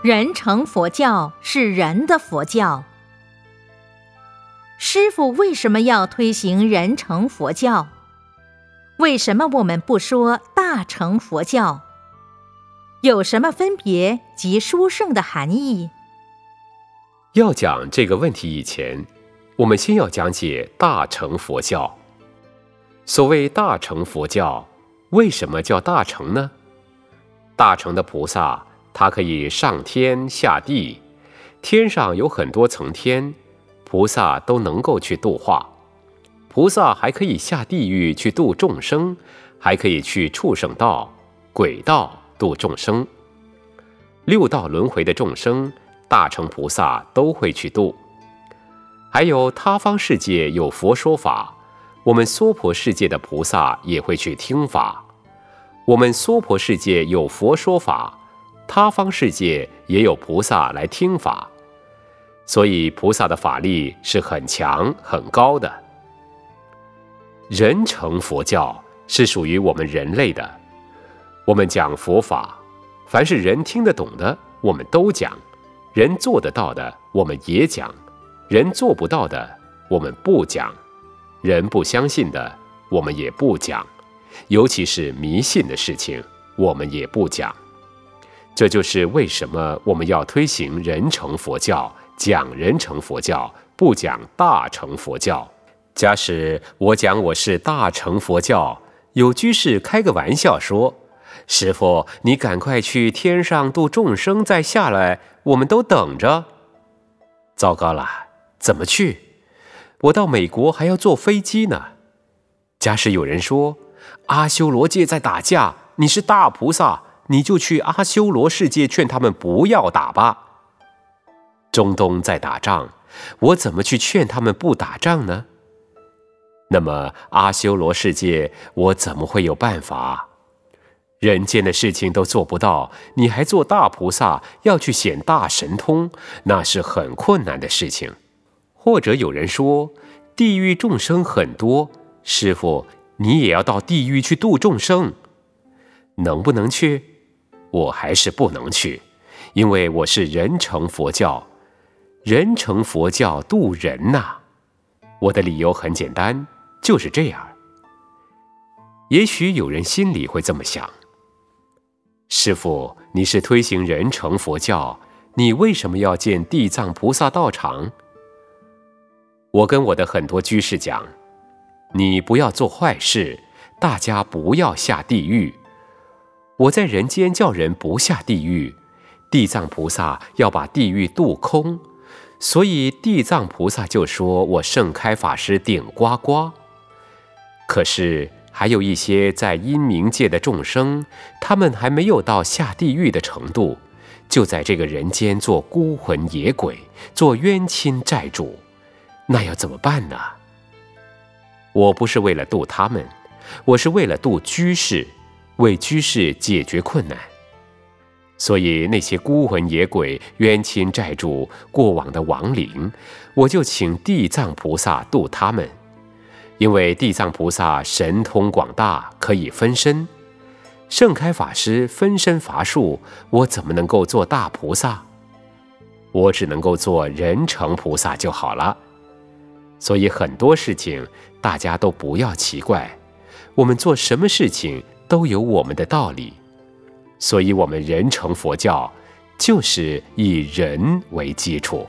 人成佛教是人的佛教。师傅为什么要推行人成佛教？为什么我们不说大乘佛教？有什么分别及殊胜的含义？要讲这个问题以前，我们先要讲解大乘佛教。所谓大乘佛教，为什么叫大乘呢？大乘的菩萨。它可以上天下地，天上有很多层天，菩萨都能够去度化。菩萨还可以下地狱去度众生，还可以去畜生道、鬼道度众生。六道轮回的众生，大乘菩萨都会去度。还有他方世界有佛说法，我们娑婆世界的菩萨也会去听法。我们娑婆世界有佛说法。他方世界也有菩萨来听法，所以菩萨的法力是很强很高的。人成佛教是属于我们人类的，我们讲佛法，凡是人听得懂的，我们都讲；人做得到的，我们也讲；人做不到的，我们不讲；人不相信的，我们也不讲；尤其是迷信的事情，我们也不讲。这就是为什么我们要推行人成佛教，讲人成佛教，不讲大乘佛教。假使我讲我是大乘佛教，有居士开个玩笑说：“师傅，你赶快去天上度众生，再下来，我们都等着。”糟糕了，怎么去？我到美国还要坐飞机呢。假使有人说：“阿修罗界在打架，你是大菩萨。”你就去阿修罗世界劝他们不要打吧。中东在打仗，我怎么去劝他们不打仗呢？那么阿修罗世界，我怎么会有办法？人间的事情都做不到，你还做大菩萨要去显大神通，那是很困难的事情。或者有人说，地狱众生很多，师傅你也要到地狱去度众生，能不能去？我还是不能去，因为我是人成佛教，人成佛教度人呐。我的理由很简单，就是这样。也许有人心里会这么想：师傅，你是推行人成佛教，你为什么要建地藏菩萨道场？我跟我的很多居士讲，你不要做坏事，大家不要下地狱。我在人间叫人不下地狱，地藏菩萨要把地狱渡空，所以地藏菩萨就说我盛开法师顶呱呱。可是还有一些在阴冥界的众生，他们还没有到下地狱的程度，就在这个人间做孤魂野鬼，做冤亲债主，那要怎么办呢？我不是为了渡他们，我是为了渡居士。为居士解决困难，所以那些孤魂野鬼、冤亲债主、过往的亡灵，我就请地藏菩萨渡他们。因为地藏菩萨神通广大，可以分身。盛开法师分身乏术，我怎么能够做大菩萨？我只能够做人成菩萨就好了。所以很多事情大家都不要奇怪，我们做什么事情？都有我们的道理，所以，我们人成佛教，就是以人为基础。